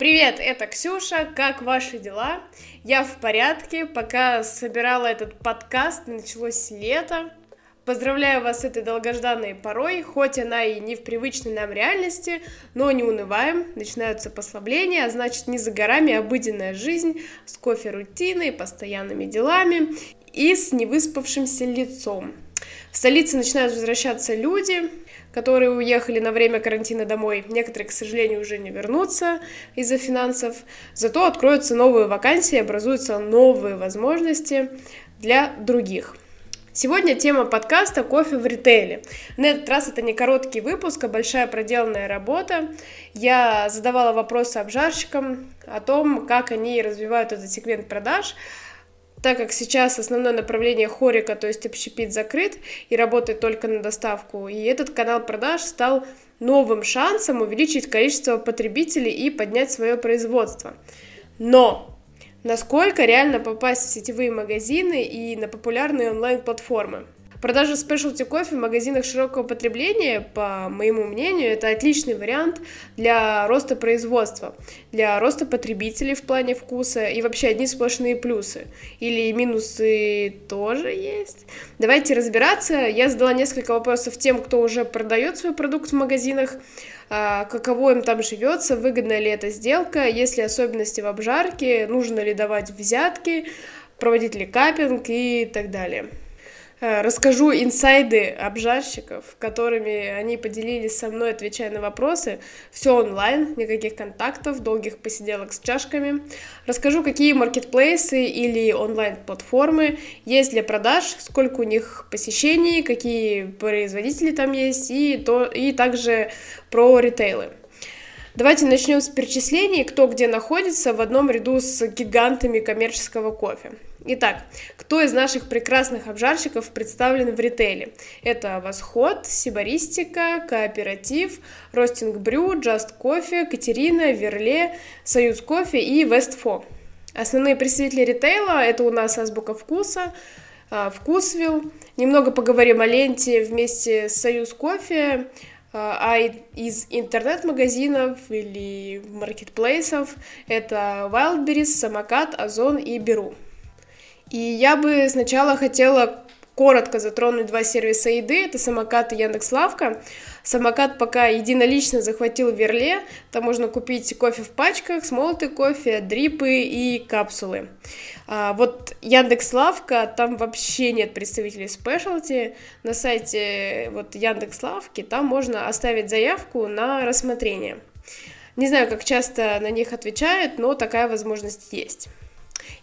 Привет, это Ксюша, как ваши дела? Я в порядке, пока собирала этот подкаст, началось лето. Поздравляю вас с этой долгожданной порой, хоть она и не в привычной нам реальности, но не унываем, начинаются послабления, а значит не за горами обыденная жизнь с кофе-рутиной, постоянными делами и с невыспавшимся лицом. В столице начинают возвращаться люди, которые уехали на время карантина домой. Некоторые, к сожалению, уже не вернутся из-за финансов. Зато откроются новые вакансии, образуются новые возможности для других. Сегодня тема подкаста «Кофе в ритейле». На этот раз это не короткий выпуск, а большая проделанная работа. Я задавала вопросы обжарщикам о том, как они развивают этот сегмент продаж, так как сейчас основное направление хорика, то есть общепит, закрыт и работает только на доставку, и этот канал продаж стал новым шансом увеличить количество потребителей и поднять свое производство. Но насколько реально попасть в сетевые магазины и на популярные онлайн-платформы? Продажа спешлти кофе в магазинах широкого потребления, по моему мнению, это отличный вариант для роста производства, для роста потребителей в плане вкуса и вообще одни сплошные плюсы. Или минусы тоже есть. Давайте разбираться. Я задала несколько вопросов тем, кто уже продает свой продукт в магазинах, а, каково им там живется, выгодна ли эта сделка, есть ли особенности в обжарке, нужно ли давать взятки, проводить ли капинг и так далее. Э, расскажу инсайды обжарщиков, которыми они поделились со мной, отвечая на вопросы. Все онлайн, никаких контактов, долгих посиделок с чашками. Расскажу, какие маркетплейсы или онлайн-платформы есть для продаж, сколько у них посещений, какие производители там есть, и, то, и также про ритейлы. Давайте начнем с перечислений, кто где находится в одном ряду с гигантами коммерческого кофе. Итак, кто из наших прекрасных обжарщиков представлен в ритейле? Это Восход, Сибаристика, Кооператив, Ростинг Брю, Just Кофе, Катерина, Верле, Союз Кофе и Вестфо. Основные представители ритейла – это у нас Азбука Вкуса, а, Вкусвилл. Немного поговорим о ленте вместе с Союз Кофе, а, а из интернет-магазинов или маркетплейсов это Wildberries, Самокат, Озон и Беру. И я бы сначала хотела коротко затронуть два сервиса еды, это самокат и Яндекс.Лавка. Самокат пока единолично захватил Верле, там можно купить кофе в пачках, смолотый кофе, дрипы и капсулы. А вот Яндекс.Лавка, там вообще нет представителей спешлти, на сайте вот Яндекс.Лавки там можно оставить заявку на рассмотрение. Не знаю, как часто на них отвечают, но такая возможность есть.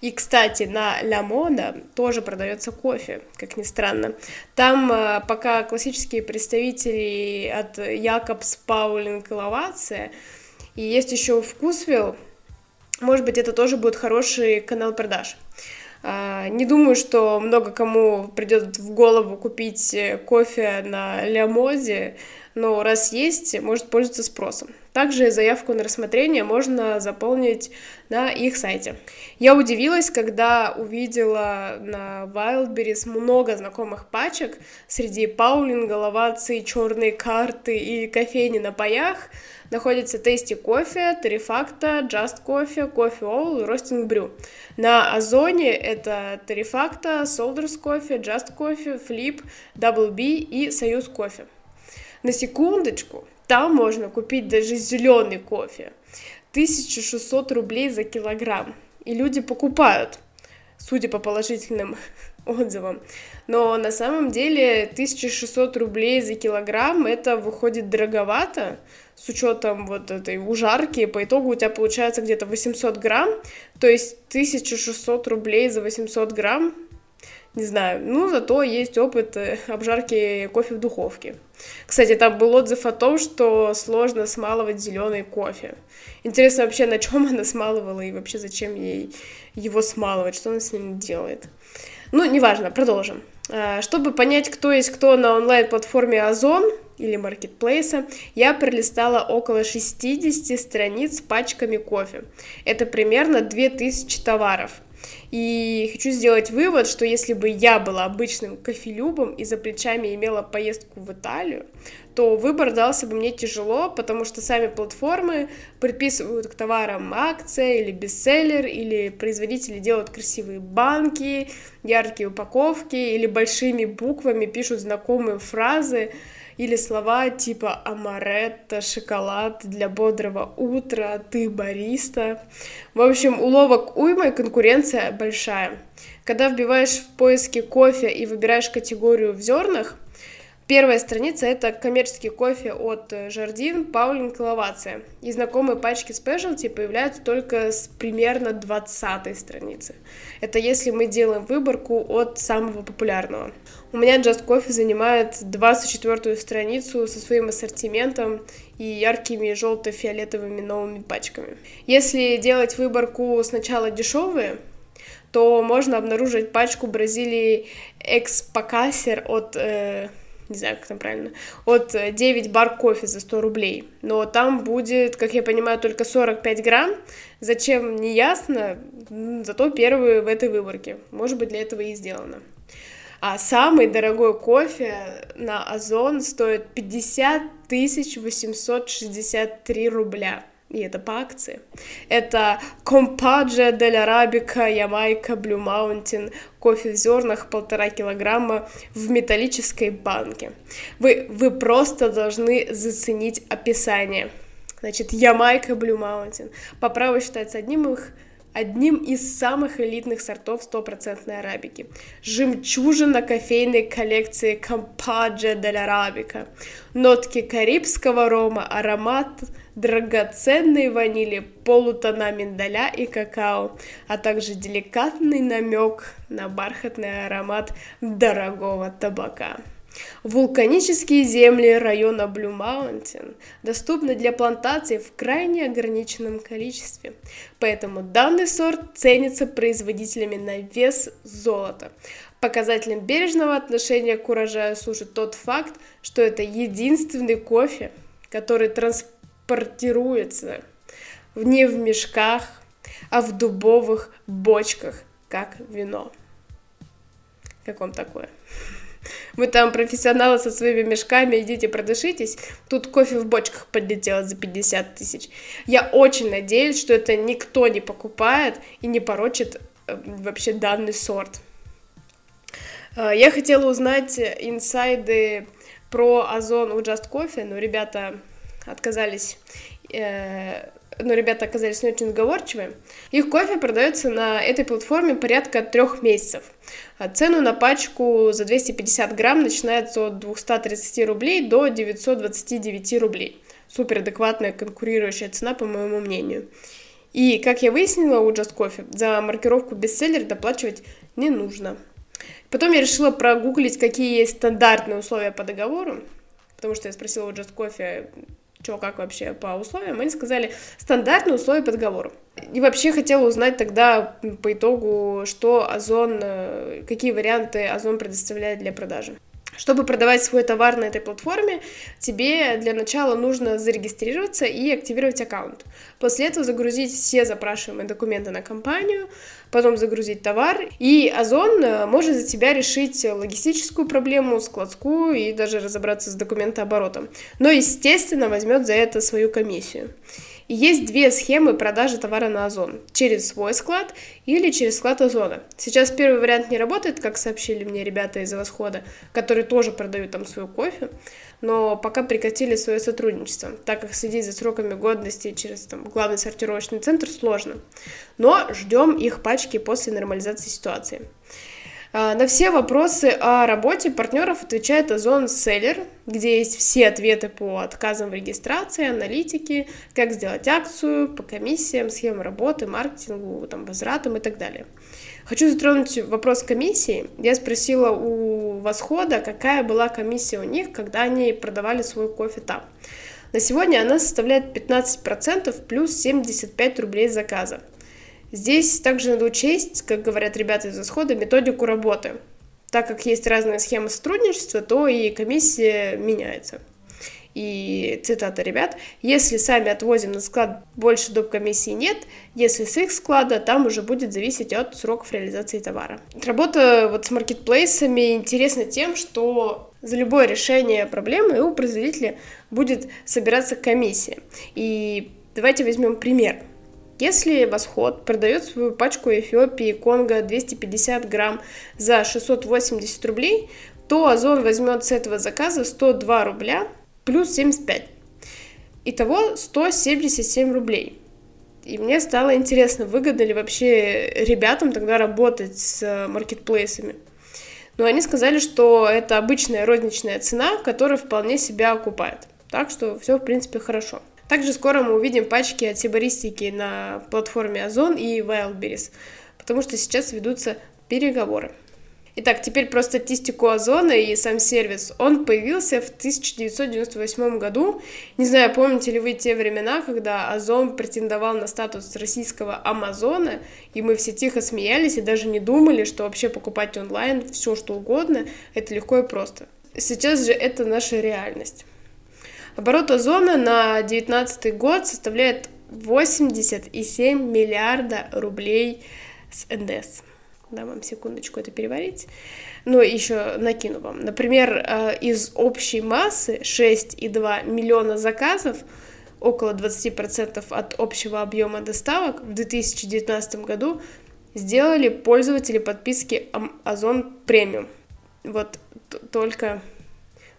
И, кстати, на Ля Мода тоже продается кофе, как ни странно. Там э, пока классические представители от Якобс, Паулинг и Лавация, и есть еще Вкусвилл, может быть, это тоже будет хороший канал продаж. А, не думаю, что много кому придет в голову купить кофе на Ля Моде, но раз есть, может пользоваться спросом. Также заявку на рассмотрение можно заполнить на их сайте. Я удивилась, когда увидела на Wildberries много знакомых пачек среди Паулинга, Лавации, Черной карты и кофейни на паях находится Tasty кофе, Терифакта, Just кофе, Coffee All и Roasting Brew. На Озоне это Терифакта, Soldiers кофе, Just кофе, Flip, Double B и Союз кофе. На секундочку, там можно купить даже зеленый кофе. 1600 рублей за килограмм. И люди покупают, судя по положительным отзывам. Но на самом деле 1600 рублей за килограмм это выходит дороговато с учетом вот этой ужарки. По итогу у тебя получается где-то 800 грамм. То есть 1600 рублей за 800 грамм не знаю, ну, зато есть опыт э, обжарки кофе в духовке. Кстати, там был отзыв о том, что сложно смалывать зеленый кофе. Интересно вообще, на чем она смалывала и вообще зачем ей его смалывать, что она с ним делает. Ну, неважно, продолжим. А, чтобы понять, кто есть кто на онлайн-платформе Озон или маркетплейса, я пролистала около 60 страниц с пачками кофе. Это примерно 2000 товаров – И хочу сделать вывод, что если бы я была обычным кофелюбом и за плечами имела поездку в Италию, то выбор дался бы мне тяжело, потому что сами платформы приписывают к товарам акции или бестселлер, или производители делают красивые банки, яркие упаковки, или большими буквами пишут знакомые фразы, или слова типа «Амаретто», «Шоколад для бодрого утра», «Ты бариста». В общем, уловок уйма и конкуренция большая. Когда вбиваешь в поиски кофе и выбираешь категорию в зернах, Первая страница — это коммерческий кофе от Жардин, Паулин, Лавация. И знакомые пачки спешлти появляются только с примерно 20 страницы. Это если мы делаем выборку от самого популярного. У меня Just Coffee занимает 24-ю страницу со своим ассортиментом и яркими желто-фиолетовыми новыми пачками. Если делать выборку сначала дешевые, то можно обнаружить пачку Бразилии Экспокасер от э, не знаю, как там правильно, от 9 э, бар кофе за 100 рублей. Но там будет, как я понимаю, только 45 грамм. Зачем, не ясно, зато первые в этой выборке. Может быть, для этого и сделано. А самый дорогой кофе на Озон стоит 50 863 рубля и это по акции. Это Compagnia Dell'Arabica, Ямайка, Blue Mountain, кофе в зернах полтора килограмма в металлической банке. Вы, вы просто должны заценить описание. Значит, Ямайка, Blue Mountain. По праву считается одним их одним из самых элитных сортов стопроцентной арабики. Жемчужина кофейной коллекции Compagnia Dell'Arabica. Нотки карибского рома, аромат драгоценной ванили, полутона миндаля и какао, а также деликатный намек на бархатный аромат дорогого табака. Вулканические земли района Блю Маунтин доступны для плантаций в крайне ограниченном количестве, поэтому данный сорт ценится производителями на вес золота. Показателем бережного отношения к урожаю служит тот факт, что это единственный кофе, который транспортируется портируется не в мешках, а в дубовых бочках, как вино. Как вам такое? Вы там профессионалы со своими мешками, идите продышитесь. Тут кофе в бочках подлетело за 50 тысяч. Я очень надеюсь, что это никто не покупает и не порочит э, вообще данный сорт. Э, я хотела узнать инсайды про озон у Just Coffee, но ребята отказались, э, но ребята оказались не очень сговорчивы. Их кофе продается на этой платформе порядка трех месяцев. А цену на пачку за 250 грамм начинается от 230 рублей до 929 рублей. Супер адекватная конкурирующая цена, по моему мнению. И, как я выяснила у Just Coffee, за маркировку бестселлер доплачивать не нужно. Потом я решила прогуглить, какие есть стандартные условия по договору, потому что я спросила у Just Coffee, что, как вообще по условиям, они сказали стандартные условия по. И вообще хотела узнать тогда по итогу, что Озон, э, какие варианты Озон предоставляет для продажи. Чтобы продавать свой товар на этой платформе, тебе для начала нужно зарегистрироваться и активировать аккаунт. После этого загрузить все запрашиваемые документы на компанию, потом загрузить товар, и Озон э, может за тебя решить логистическую проблему, складскую и даже разобраться с документооборотом. Но, естественно, возьмет за это свою комиссию. Есть две схемы продажи товара на Озон. Через свой склад или через склад Озона. Сейчас первый вариант не работает, как сообщили мне ребята из Восхода, которые тоже продают там свой кофе, но пока прекратили свое сотрудничество, так как следить за сроками годности через там, главный сортировочный центр сложно. Но ждем их пачки после нормализации ситуации. А, на все вопросы о работе партнеров отвечает Озон Seller, где есть все ответы по отказам в регистрации, аналитике, как сделать акцию, по комиссиям, схемам работы, маркетингу, там, возвратам и так далее. Хочу затронуть вопрос комиссии. Я спросила у Восхода, какая была комиссия у них, когда они продавали свой кофе там. На сегодня она составляет 15% плюс 75 рублей заказа. Здесь также надо учесть, как говорят ребята из исхода, методику работы. Так как есть разные схемы сотрудничества, то и комиссия меняется. И цитата ребят, если сами отвозим на склад, больше доп. комиссии нет, если с их склада, там уже будет зависеть от сроков реализации товара. Работа вот с маркетплейсами интересна тем, что за любое решение проблемы у производителя будет собираться комиссия. И давайте возьмем пример. Если Восход продает свою пачку Эфиопии Конго 250 грамм за 680 рублей, то Озон возьмет с этого заказа 102 рубля плюс 75. Итого 177 рублей. И мне стало интересно, выгодно ли вообще ребятам тогда работать с маркетплейсами. Но они сказали, что это обычная розничная цена, которая вполне себя окупает. Так что все, в принципе, хорошо. Также скоро мы увидим пачки от сибаристики на платформе Озон и Wildberries, потому что сейчас ведутся переговоры. Итак, теперь про статистику Озона и сам сервис. Он появился в 1998 году. Не знаю, помните ли вы те времена, когда Озон претендовал на статус российского Амазона, и мы все тихо смеялись и даже не думали, что вообще покупать онлайн все что угодно, это легко и просто. Сейчас же это наша реальность. Оборот Озона на 2019 год составляет 87 миллиарда рублей с НДС. Дам вам секундочку это переварить. Ну, еще накину вам. Например, э, из общей массы 6,2 миллиона заказов, около 20% от общего объема доставок в 2019 году сделали пользователи подписки Озон Премиум. Вот только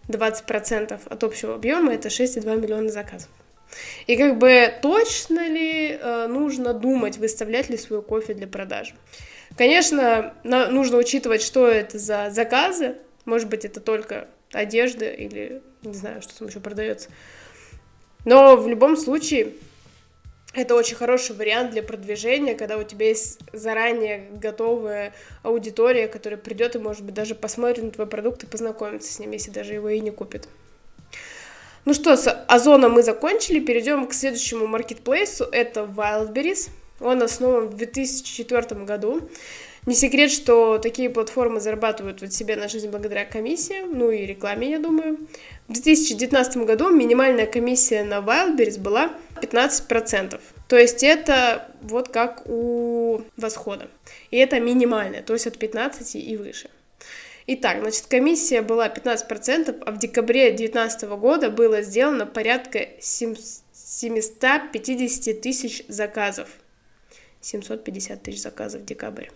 20% от общего объема это 6,2 миллиона заказов. И как бы точно ли э, нужно думать, выставлять ли свой кофе для продажи? Конечно, на, нужно учитывать, что это за заказы. Может быть, это только одежда или не знаю, что там еще продается. Но в любом случае, это очень хороший вариант для продвижения, когда у тебя есть заранее готовая аудитория, которая придет и, может быть, даже посмотрит на твой продукт и познакомится с ним, если даже его и не купит. Ну что, с Озоном мы закончили, перейдем к следующему маркетплейсу, это Wildberries. Он основан в 2004 году. Не секрет, что такие платформы зарабатывают вот себе на жизнь благодаря комиссиям, ну и рекламе, я думаю. В 2019 году минимальная комиссия на Wildberries была 15%. То есть это вот как у Восхода. И это минимальная, то есть от 15 и выше. Итак, значит, комиссия была 15%, а в декабре 2019 года было сделано порядка 750 тысяч заказов. 750 тысяч заказов в декабре.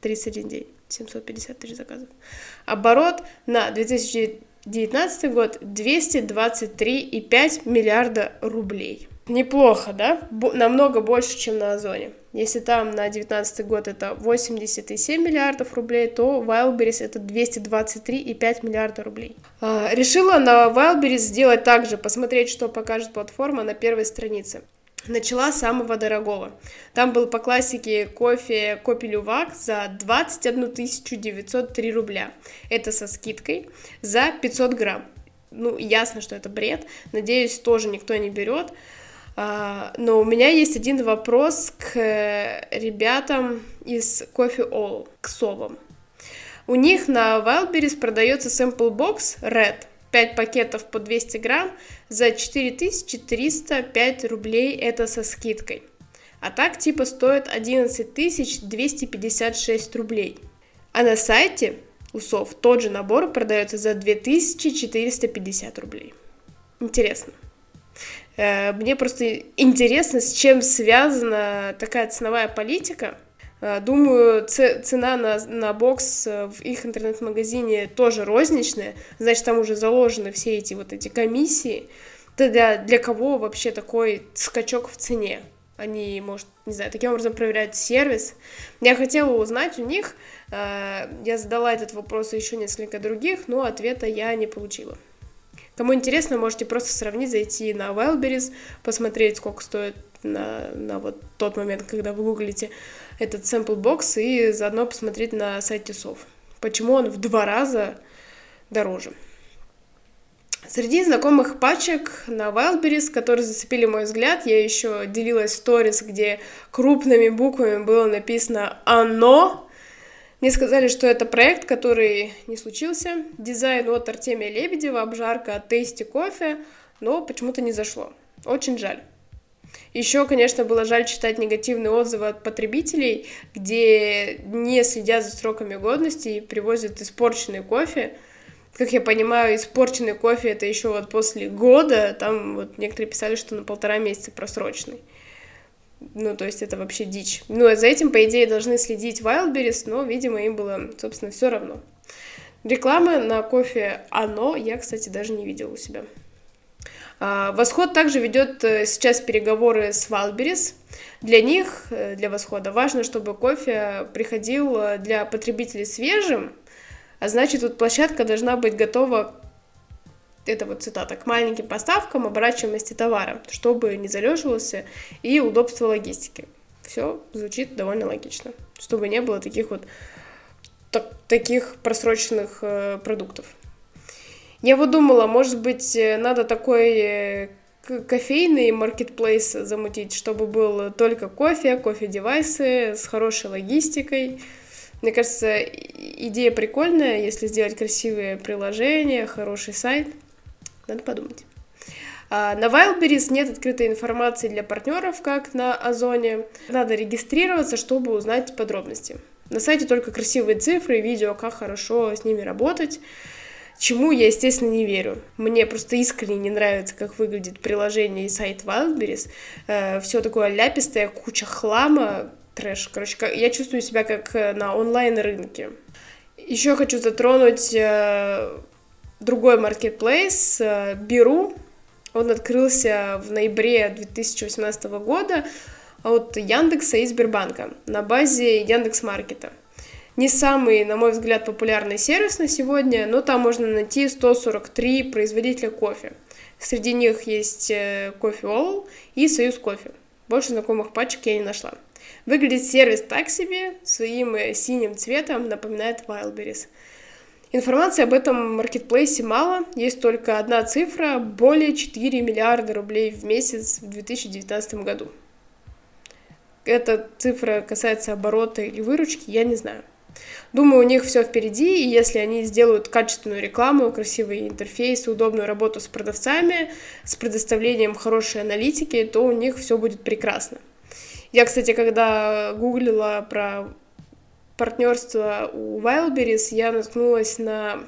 31 день, 750 тысяч заказов. Оборот на 2019 год 223,5 миллиарда рублей. Неплохо, да? Б- намного больше, чем на Озоне. Если там на 2019 год это 87 миллиардов рублей, то Wildberries это 223,5 миллиарда рублей. А, решила на Wildberries сделать также, посмотреть, что покажет платформа на первой странице начала с самого дорогого. Там был по классике кофе Копи Лювак за 21 903 рубля. Это со скидкой за 500 грамм. Ну, ясно, что это бред. Надеюсь, тоже никто не берет. А, но у меня есть один вопрос к ребятам из Coffee All, к совам. У них на Wildberries продается box Red, 5 пакетов по 200 грамм за 4305 рублей, это со скидкой. А так типа стоит 11256 рублей. А на сайте усов тот же набор продается за 2450 рублей. Интересно. Э, мне просто интересно, с чем связана такая ценовая политика – думаю, цена на, на бокс э, в их интернет-магазине тоже розничная, значит, там уже заложены все эти вот эти комиссии. Тогда для кого вообще такой скачок в цене? Они, может, не знаю, таким образом проверяют сервис. Я хотела узнать у них, э, я задала этот вопрос еще несколько других, но ответа я не получила. Кому интересно, можете просто сравнить, зайти на Wildberries, посмотреть, сколько стоит на, на вот тот момент, когда вы гуглите этот sample бокс и заодно посмотреть на сайте СОВ. Почему он в два раза дороже. Среди знакомых пачек на Wildberries, которые зацепили мой взгляд, я еще делилась сторис, где крупными буквами было написано «Оно», Мне сказали, что это проект, который не случился. Дизайн от Артемия Лебедева, обжарка от Tasty кофе, но почему-то не зашло. Очень жаль. Еще, конечно, было жаль читать негативные отзывы от потребителей, где не следят за сроками годности и привозят испорченный кофе. Как я понимаю, испорченный кофе это еще вот после года, там вот некоторые писали, что на полтора месяца просроченный. Ну, то есть это вообще дичь. Ну, а за этим, по идее, должны следить Wildberries, но, видимо, им было, собственно, все равно. Рекламы на кофе «Оно» я, кстати, даже не видела у себя. А, Восход также ведет э, сейчас переговоры с Wildberries. Для них, э, для Восхода, важно, чтобы кофе приходил э, для потребителей свежим, а значит, вот площадка должна быть готова это вот цитата, к маленьким поставкам оборачиваемости товара, чтобы не залеживался и удобство логистики. Все звучит довольно логично, чтобы не было таких вот так, таких просроченных э, продуктов. Я вот думала, может быть, э, надо такой э, кофейный маркетплейс замутить, чтобы был только кофе, кофе-девайсы с хорошей логистикой. Мне кажется, идея прикольная, если сделать красивые приложения, хороший сайт – надо подумать. А, на Wildberries нет открытой информации для партнеров, как на Озоне. Надо регистрироваться, чтобы узнать подробности. На сайте только красивые цифры видео, как хорошо с ними работать. Чему я, естественно, не верю. Мне просто искренне не нравится, как выглядит приложение и сайт Wildberries. Э, все такое ляпистое, куча хлама, трэш. Короче, я чувствую себя как э, на онлайн-рынке. Еще хочу затронуть э, другой маркетплейс, э, Беру. Он открылся в ноябре 2018 года от Яндекса и Сбербанка на базе Яндекс Маркета. Не самый, на мой взгляд, популярный сервис на сегодня, но там можно найти 143 производителя кофе. Среди них есть э, Кофе All и Союз Кофе. Больше знакомых пачек я не нашла. Выглядит сервис так себе, своим э, синим цветом напоминает Wildberries. Информации об этом маркетплейсе мало, есть только одна цифра – более 4 миллиарда рублей в месяц в 2019 году. Эта цифра касается оборота или выручки, я не знаю. Думаю, у них все впереди, и если они сделают качественную рекламу, красивый интерфейс, удобную работу с продавцами, с предоставлением хорошей аналитики, то у них все будет прекрасно. Я, кстати, когда гуглила про партнерства у Wildberries я наткнулась на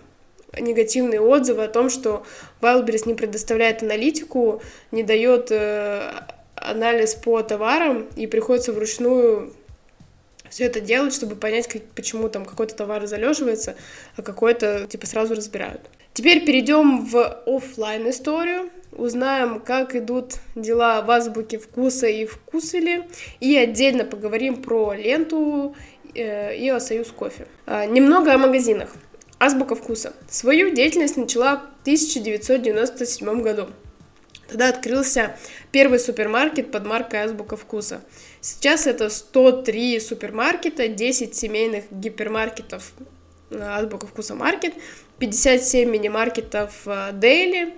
негативные отзывы о том, что Wildberries не предоставляет аналитику, не дает э, анализ по товарам, и приходится вручную все это делать, чтобы понять, как, почему там какой-то товар залеживается, а какой-то типа сразу разбирают. Теперь перейдем в офлайн историю, узнаем, как идут дела в азбуке вкуса и вкусвели, и отдельно поговорим про ленту Э, и о Союз кофе. А, немного о магазинах. Азбука вкуса. Свою деятельность начала в 1997 году. Тогда открылся первый супермаркет под маркой Азбука вкуса. Сейчас это 103 супермаркета, 10 семейных гипермаркетов Азбука вкуса маркет, 57 мини-маркетов Дейли,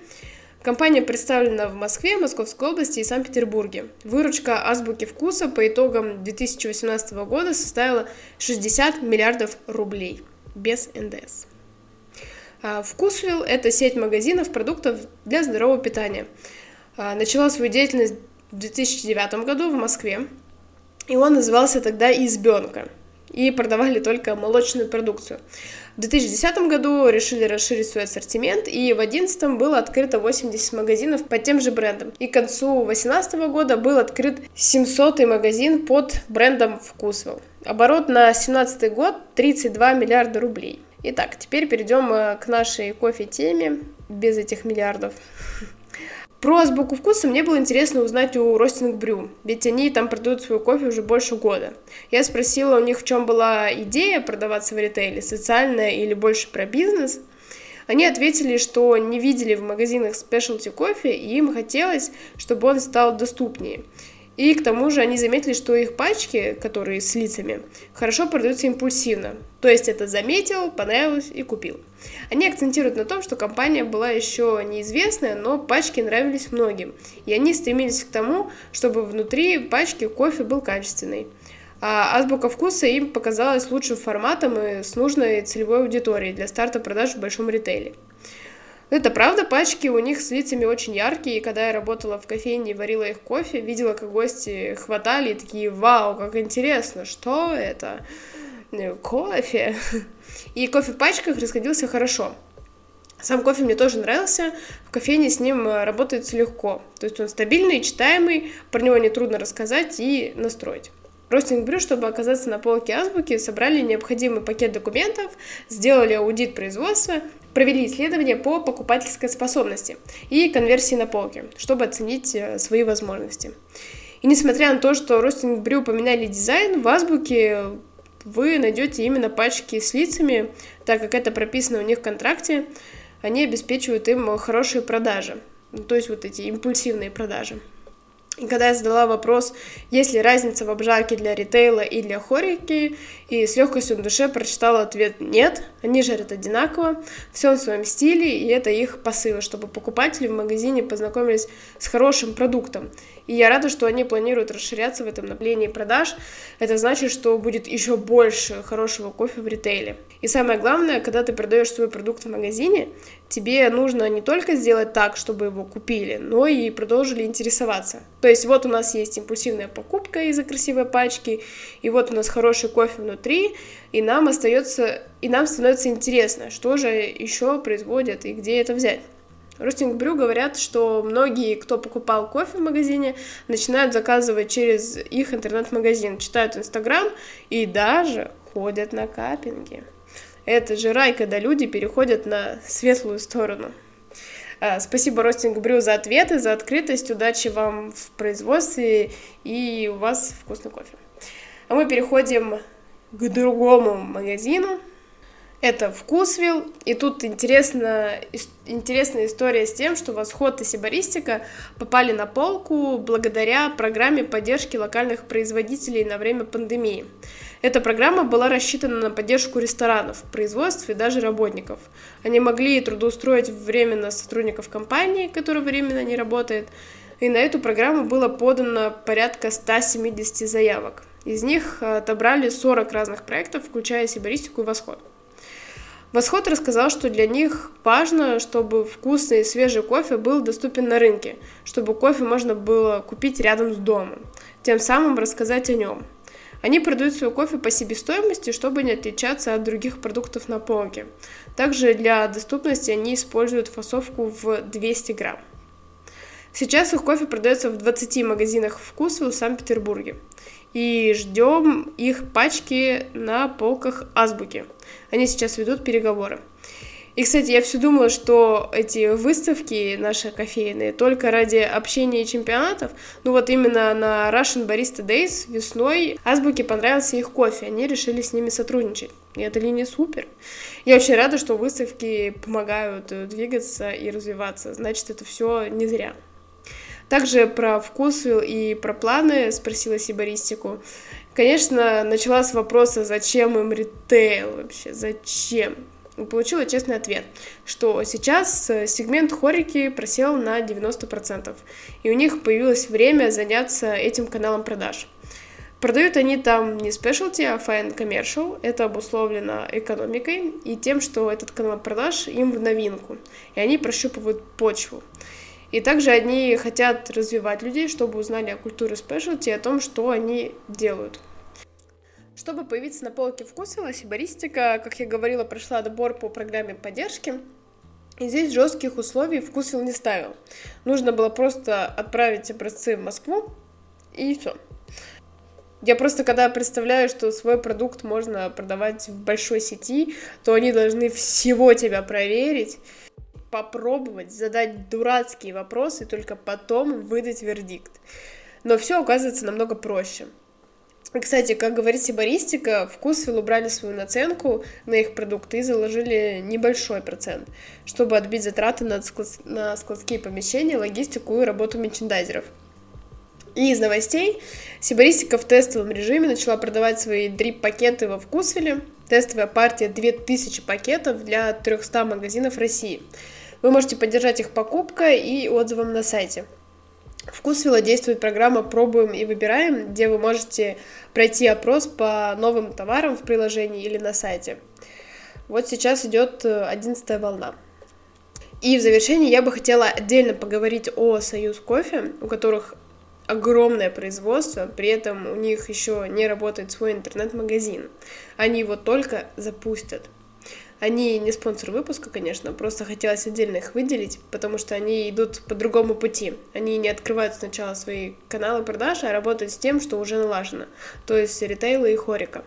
Компания представлена в Москве, Московской области и Санкт-Петербурге. Выручка Азбуки вкуса по итогам 2018 года составила 60 миллиардов рублей без НДС. А, Вкусвилл – это сеть магазинов продуктов для здорового питания. А, начала свою деятельность в 2009 году в Москве, и он назывался тогда «Избенка», и продавали только молочную продукцию. В 2010 году решили расширить свой ассортимент, и в 2011 было открыто 80 магазинов под тем же брендом. И к концу 2018 года был открыт 700 магазин под брендом Вкусвелл. Оборот на 2017 год 32 миллиарда рублей. Итак, теперь перейдем э, к нашей кофе-теме без этих миллиардов. Про азбуку вкуса мне было интересно узнать у Ростинг Брю, ведь они там продают свой кофе уже больше года. Я спросила у них, в чем была идея продаваться в ритейле, социальная или больше про бизнес. Они ответили, что не видели в магазинах спешлти кофе, и им хотелось, чтобы он стал доступнее. И к тому же они заметили, что их пачки, которые с лицами, хорошо продаются импульсивно. То есть это заметил, понравилось и купил. Они акцентируют на том, что компания была еще неизвестная, но пачки нравились многим. И они стремились к тому, чтобы внутри пачки кофе был качественный. А Азбука вкуса им показалась лучшим форматом и с нужной целевой аудиторией для старта продаж в большом ритейле. Это правда, пачки у них с лицами очень яркие, и когда я работала в кофейне и варила их кофе, видела, как гости хватали и такие, вау, как интересно, что это? «Э, кофе. И кофе в пачках расходился хорошо. Сам кофе мне тоже нравился, в кофейне с ним э, работается легко. То есть он стабильный, читаемый, про него нетрудно рассказать и настроить. Ростинг Брю, чтобы оказаться на полке азбуки, собрали необходимый пакет документов, сделали аудит производства, провели исследования по покупательской способности и конверсии на полке, чтобы оценить э, свои возможности. И несмотря на то, что Ростинг Брю поменяли дизайн, в азбуке вы найдете именно пачки с лицами, так как это прописано у них в контракте, они обеспечивают им хорошие продажи, то есть вот эти импульсивные продажи. И когда я задала вопрос, есть ли разница в обжарке для ритейла и для хорики, и с легкостью на душе прочитала ответ «нет», они жарят одинаково, все в своем стиле, и это их посыл, чтобы покупатели в магазине познакомились с хорошим продуктом. И я рада, что они планируют расширяться в этом направлении продаж. Это значит, что будет еще больше хорошего кофе в ритейле. И самое главное, когда ты продаешь свой продукт в магазине, тебе нужно не только сделать так, чтобы его купили, но и продолжили интересоваться. То есть вот у нас есть импульсивная покупка из-за красивой пачки, и вот у нас хороший кофе внутри, и нам остается, и нам становится интересно, что же еще производят и где это взять. Ростинг Брю говорят, что многие, кто покупал кофе в магазине, начинают заказывать через их интернет-магазин, читают Инстаграм и даже ходят на капинги. Это же рай, когда люди переходят на светлую сторону. А, спасибо Ростинг Брю за ответы, за открытость, удачи вам в производстве и у вас вкусный кофе. А мы переходим к другому магазину, это Вкусвилл, и тут интересно, интересная история с тем, что Восход и Сибаристика попали на полку благодаря программе поддержки локальных производителей на время пандемии. Эта программа была рассчитана на поддержку ресторанов, производств и даже работников. Они могли трудоустроить временно сотрудников компании, которая временно не работает, и на эту программу было подано порядка 170 заявок. Из них отобрали 40 разных проектов, включая Сибаристику и Восход. Восход рассказал, что для них важно, чтобы вкусный и свежий кофе был доступен на рынке, чтобы кофе можно было купить рядом с домом, тем самым рассказать о нем. Они продают свой кофе по себестоимости, чтобы не отличаться от других продуктов на полке. Также для доступности они используют фасовку в 200 грамм. Сейчас их кофе продается в 20 магазинах вкуса в Санкт-Петербурге и ждем их пачки на полках азбуки. Они сейчас ведут переговоры. И, кстати, я все думала, что эти выставки наши кофейные только ради общения и чемпионатов. Ну вот именно на Russian Barista Days весной Азбуке понравился их кофе, они решили с ними сотрудничать. И эта линия супер. Я очень рада, что выставки помогают двигаться и развиваться. Значит, это все не зря. Также про вкус и про планы спросила Сибаристику. Конечно, начала с вопроса, зачем им ритейл вообще, зачем? И получила честный ответ, что сейчас э, сегмент хорики просел на 90%, и у них появилось время заняться этим каналом продаж. Продают они там не specialty, а fine commercial. Это обусловлено экономикой и тем, что этот канал продаж им в новинку. И они прощупывают почву. И также они хотят развивать людей, чтобы узнали о культуре спешлти о том, что они делают. Чтобы появиться на полке вкусвилла, Сибаристика, как я говорила, прошла отбор по программе поддержки. И здесь жестких условий вкусвилл не ставил. Нужно было просто отправить образцы в Москву, и все. Я просто когда представляю, что свой продукт можно продавать в большой сети, то они должны всего тебя проверить, попробовать задать дурацкие вопросы и только потом выдать вердикт. Но все оказывается намного проще. Кстати, как говорит Сибаристика, вкусвилл убрали свою наценку на их продукты и заложили небольшой процент, чтобы отбить затраты на, склад... на складские помещения, логистику и работу мерчендайзеров. И из новостей Сибаристика в тестовом режиме начала продавать свои дрип-пакеты во вкусвилле. Тестовая партия 2000 пакетов для 300 магазинов России – вы можете поддержать их покупкой и отзывом на сайте. Вкусвилла действует программа «Пробуем и выбираем», где вы можете пройти опрос по новым товарам в приложении или на сайте. Вот сейчас идет э, одиннадцатая волна. И в завершении я бы хотела отдельно поговорить о Союз Кофе, у которых огромное производство, при этом у них еще не работает свой интернет-магазин. Они его только запустят. Они не спонсор выпуска, конечно, просто хотелось отдельно их выделить, потому что они идут по другому пути. Они не открывают сначала свои каналы продаж, а работают с тем, что уже налажено, то есть ритейла и хорика.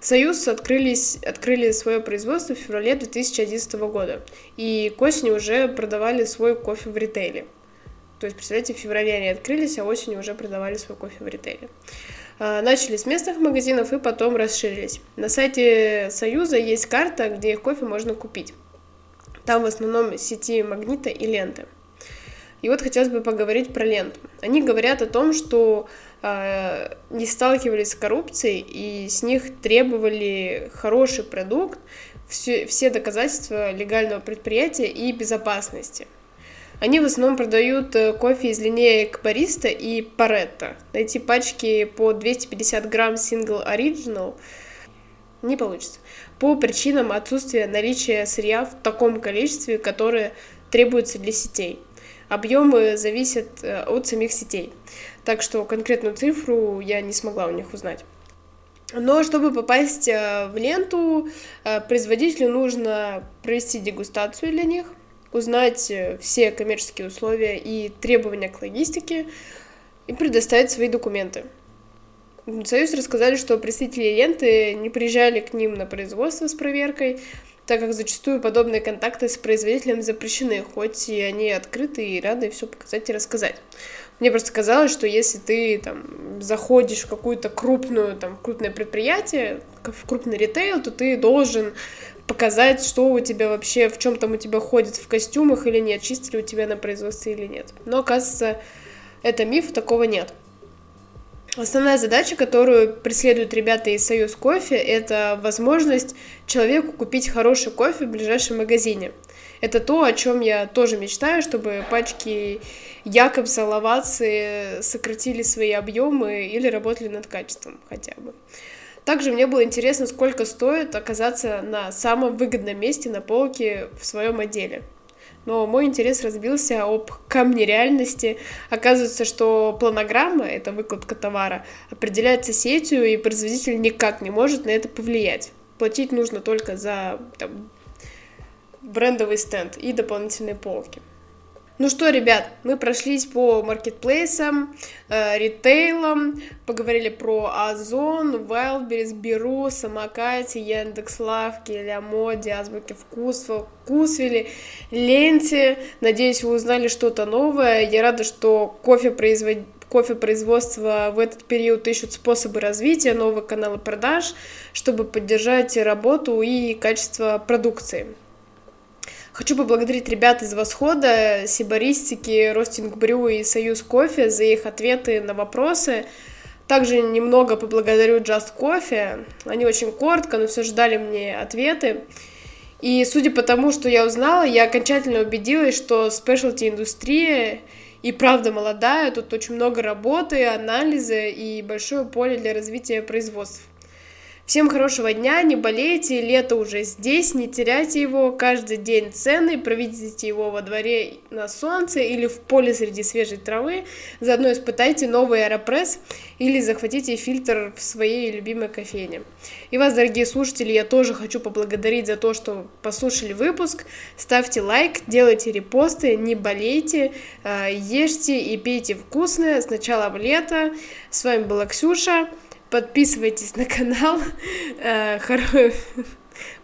Союз открылись, открыли свое производство в феврале 2011 года, и к осени уже продавали свой кофе в ритейле. То есть, представляете, в феврале они открылись, а осенью уже продавали свой кофе в ритейле. А, начали с местных магазинов и потом расширились. На сайте Союза есть карта, где их кофе можно купить. Там в основном сети магнита и ленты. И вот хотелось бы поговорить про ленту. Они говорят о том, что э, не сталкивались с коррупцией и с них требовали хороший продукт, все, все доказательства легального предприятия и безопасности – они в основном продают э, кофе из линеек Бариста и Паретта. Найти пачки по 250 грамм Single Original не получится. По причинам отсутствия наличия сырья в таком количестве, которое требуется для сетей. Объемы зависят э, от самих сетей. Так что конкретную цифру я не смогла у них узнать. Но чтобы попасть э, в ленту, производителю нужно провести дегустацию для них, узнать э, все коммерческие условия и требования к логистике и предоставить свои документы. Союз рассказали, что представители ленты не приезжали к ним на производство с проверкой, так как зачастую подобные контакты с производителем запрещены, хоть и они открыты и рады все показать и рассказать. Мне просто казалось, что если ты там заходишь в какую-то крупную, там, крупное предприятие, в крупный ритейл, то ты должен показать, что у тебя вообще, в чем там у тебя ходит, в костюмах или нет, чисто ли у тебя на производстве или нет. Но, оказывается, это миф, такого нет. Основная задача, которую преследуют ребята из Союз Кофе, это возможность человеку купить хороший кофе в ближайшем магазине. Это то, о чем я тоже мечтаю, чтобы пачки Якобса, Лавацы сократили свои объемы или работали над качеством хотя бы. Также мне было интересно, сколько стоит оказаться на самом выгодном месте на полке в своем отделе. Но мой интерес разбился об камне реальности. Оказывается, что планограмма, это выкладка товара, определяется сетью, и производитель никак не может на это повлиять. Платить нужно только за там, брендовый стенд и дополнительные полки. Ну что, ребят, мы прошлись по маркетплейсам, э, ритейлам, поговорили про Озон, Wildberries, Беру, Самокате, Яндекс.Лавки, Лямоде, Азбуки Вкусва, Вкусвели, Ленте. Надеюсь, вы узнали что-то новое. Я рада, что кофе производит кофе производства в этот период ищут способы развития, новые каналы продаж, чтобы поддержать работу и качество продукции. Хочу поблагодарить ребят из Восхода, Сибаристики, Ростинг Брю и Союз Кофе за их ответы на вопросы. Также немного поблагодарю Just Coffee. Они очень коротко, но все ждали мне ответы. И судя по тому, что я узнала, я окончательно убедилась, что спешлти индустрия и правда молодая, тут очень много работы, анализа и большое поле для развития производств. Всем хорошего дня, не болейте, лето уже здесь, не теряйте его, каждый день ценный, проведите его во дворе на солнце или в поле среди свежей травы, заодно испытайте новый аэропресс или захватите фильтр в своей любимой кофейне. И вас, дорогие слушатели, я тоже хочу поблагодарить за то, что послушали выпуск, ставьте лайк, делайте репосты, не болейте, а, ешьте и пейте вкусное с начала лета. С вами была Ксюша. Подписывайтесь на канал. Э,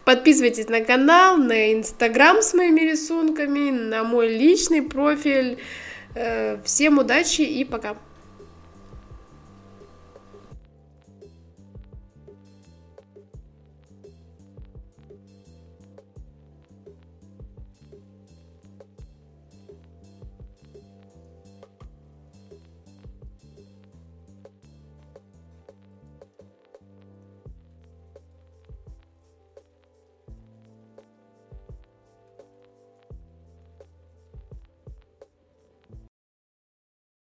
подписывайтесь на канал, на инстаграм с моими рисунками, на мой личный профиль. Э, всем удачи и пока.